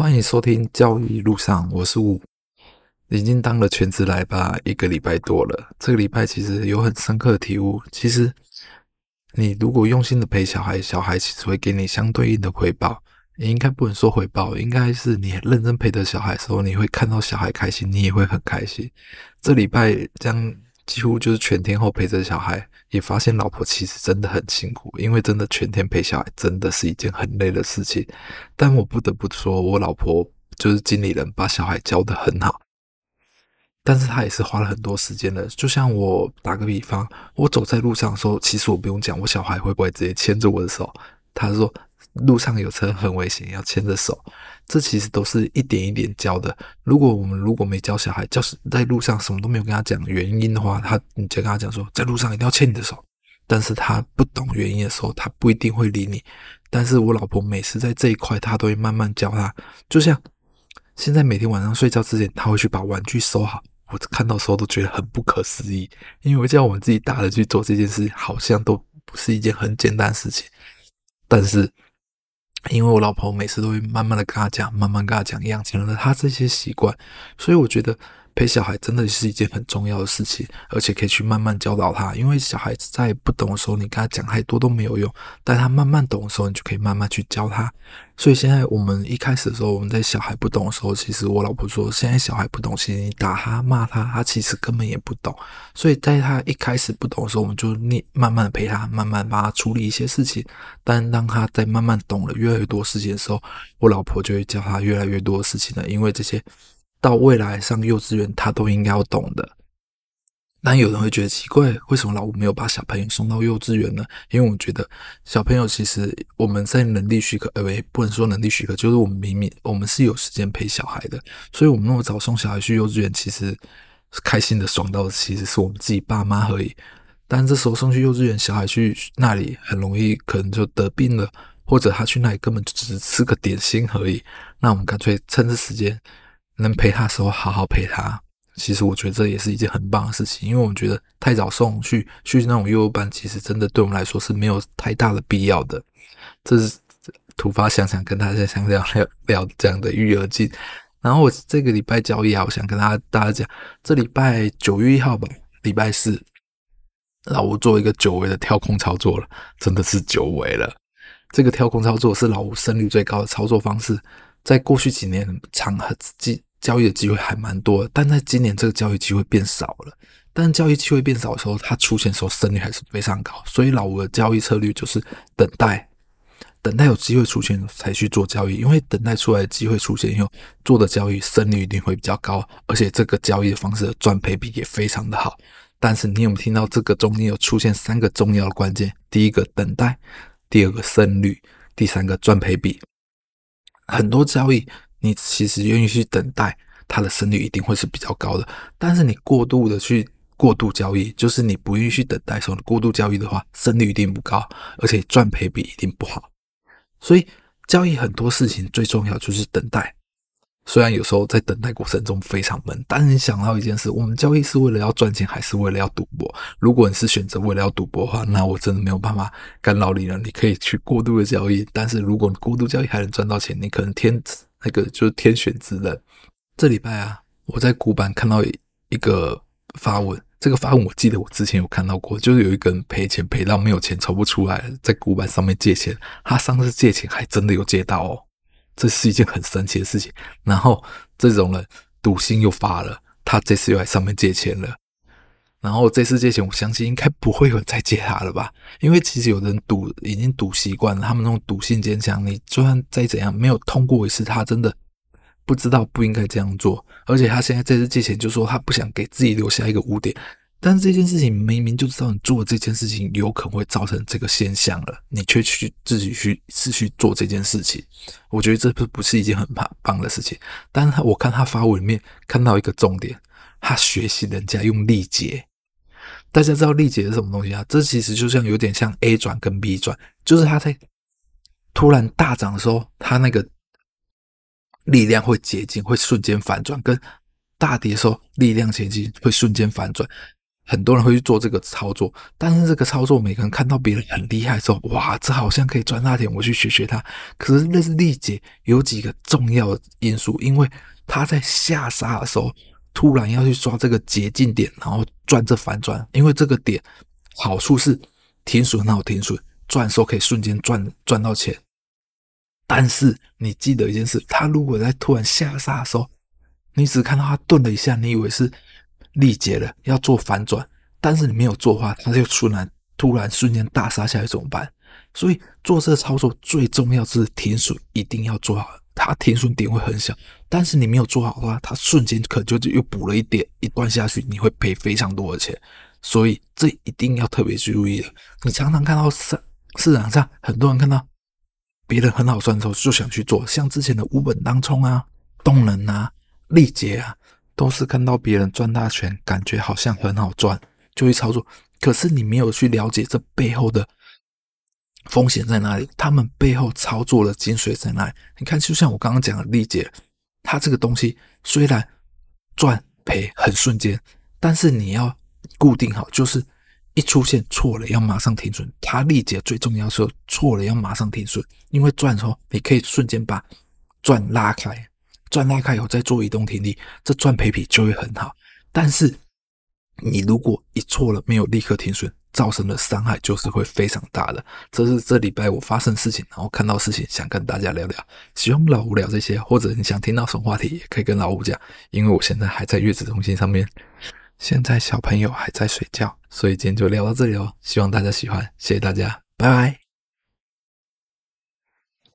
欢迎收听交易一路上，我是五，已经当了全职来吧一个礼拜多了。这个礼拜其实有很深刻的体悟。其实你如果用心的陪小孩，小孩其实会给你相对应的回报。你应该不能说回报，应该是你认真陪着小孩的时候，你会看到小孩开心，你也会很开心。这礼拜将几乎就是全天候陪着小孩。也发现老婆其实真的很辛苦，因为真的全天陪小孩真的是一件很累的事情。但我不得不说，我老婆就是经理人，把小孩教得很好。但是她也是花了很多时间的。就像我打个比方，我走在路上的时候，其实我不用讲，我小孩会不会直接牵着我的手？他说路上有车很危险，要牵着手。这其实都是一点一点教的。如果我们如果没教小孩，就是在路上什么都没有跟他讲原因的话，他你就跟他讲说，在路上一定要牵你的手。但是他不懂原因的时候，他不一定会理你。但是我老婆每次在这一块，她都会慢慢教他。就像现在每天晚上睡觉之前，他会去把玩具收好。我看到时候都觉得很不可思议，因为叫我们自己大人去做这件事，好像都不是一件很简单的事情。但是。因为我老婆每次都会慢慢的跟他讲，慢慢跟他讲，养成了他这些习惯，所以我觉得陪小孩真的是一件很重要的事情，而且可以去慢慢教导他。因为小孩子在不懂的时候，你跟他讲太多都没有用，但他慢慢懂的时候，你就可以慢慢去教他。所以现在我们一开始的时候，我们在小孩不懂的时候，其实我老婆说，现在小孩不懂，其实你打他骂他，他其实根本也不懂。所以在他一开始不懂的时候，我们就念慢慢陪他，慢慢帮他处理一些事情。但当他在慢慢懂了越来越多事情的时候，我老婆就会教他越来越多的事情了，因为这些到未来上幼稚园他都应该要懂的。但有人会觉得奇怪，为什么老吴没有把小朋友送到幼稚园呢？因为我觉得小朋友其实我们在能力许可，呃，不能说能力许可，就是我们明明我们是有时间陪小孩的，所以我们那么早送小孩去幼稚园，其实开心的爽到的其实是我们自己爸妈而已。但这时候送去幼稚园，小孩去那里很容易可能就得病了，或者他去那里根本就只是吃个点心而已。那我们干脆趁着时间能陪他的时候，好好陪他。其实我觉得这也是一件很棒的事情，因为我觉得太早送去去那种幼儿班，其实真的对我们来说是没有太大的必要的。这是突发想想跟大家想聊聊聊这样的育儿经。然后我这个礼拜交易啊，我想跟大家大家讲，这礼拜九月一号吧，礼拜四，老吴做一个久违的跳空操作了，真的是久违了。这个跳空操作是老吴胜率最高的操作方式，在过去几年长和记。交易的机会还蛮多，但在今年这个交易机会变少了。但交易机会变少的时候，它出现的时候胜率还是非常高。所以老吴的交易策略就是等待，等待有机会出现才去做交易。因为等待出来的机会出现以后，做的交易胜率一定会比较高，而且这个交易的方式的赚赔比也非常的好。但是你有没有听到这个中间有出现三个重要的关键？第一个等待，第二个胜率，第三个赚赔比。很多交易。你其实愿意去等待，它的胜率一定会是比较高的。但是你过度的去过度交易，就是你不愿意去等待的时候，你过度交易的话，胜率一定不高，而且赚赔比一定不好。所以交易很多事情最重要就是等待。虽然有时候在等待过程中非常闷，但是你想到一件事：我们交易是为了要赚钱，还是为了要赌博？如果你是选择为了要赌博的话，那我真的没有办法干扰你了。你可以去过度的交易，但是如果你过度交易还能赚到钱，你可能天。那个就是天选之人。这礼拜啊，我在股板看到一个发文，这个发文我记得我之前有看到过，就是有一个人赔钱赔到没有钱抽不出来，在股板上面借钱，他上次借钱还真的有借到哦，这是一件很神奇的事情。然后这种人赌性又发了，他这次又来上面借钱了。然后这次借钱，我相信应该不会有人再借他了吧？因为其实有人赌已经赌习惯了，他们那种赌性坚强，你就算再怎样没有通过一次，他真的不知道不应该这样做。而且他现在这次借钱，就说他不想给自己留下一个污点。但是这件事情明明就知道你做的这件事情有可能会造成这个现象了，你却去自己去是去做这件事情，我觉得这不不是一件很棒棒的事情。但是他我看他发文里面看到一个重点，他学习人家用力竭。大家知道力竭是什么东西啊？这其实就像有点像 A 转跟 B 转，就是他在突然大涨的时候，他那个力量会接近，会瞬间反转；跟大跌的时候，力量前进会瞬间反转。很多人会去做这个操作，但是这个操作每个人看到别人很厉害的时候，哇，这好像可以赚大钱，我去学学他。可是那是力竭有几个重要的因素，因为他在下杀的时候，突然要去抓这个捷径点，然后赚这反转，因为这个点好处是停损，很好停损，赚的时候可以瞬间赚赚到钱。但是你记得一件事，他如果在突然下杀的时候，你只看到他顿了一下，你以为是力竭了要做反转，但是你没有做的话，他就突然突然瞬间大杀下来怎么办？所以做这个操作最重要是停损一定要做好，它停损点会很小，但是你没有做好的话，它瞬间可能就又补了一点，一段下去你会赔非常多的钱，所以这一定要特别注意的。你常常看到市市场上很多人看到。别人很好赚的时候就想去做，像之前的无本当冲啊、动能啊、力竭啊，都是看到别人赚大钱，感觉好像很好赚，就去操作。可是你没有去了解这背后的风险在哪里，他们背后操作的精髓在哪里？你看，就像我刚刚讲的力竭，它这个东西虽然赚赔很瞬间，但是你要固定好，就是。一出现错了，要马上停损。它力竭最重要是错了要马上停损，因为赚的时候你可以瞬间把赚拉开，赚拉开以后再做移动停利，这赚赔比就会很好。但是你如果一错了没有立刻停损，造成的伤害就是会非常大的。这是这礼拜我发生的事情，然后看到事情想跟大家聊聊。希望老吴聊这些，或者你想听到什么话题，也可以跟老吴讲，因为我现在还在月子中心上面。现在小朋友还在睡觉，所以今天就聊到这里哦。希望大家喜欢，谢谢大家，拜拜。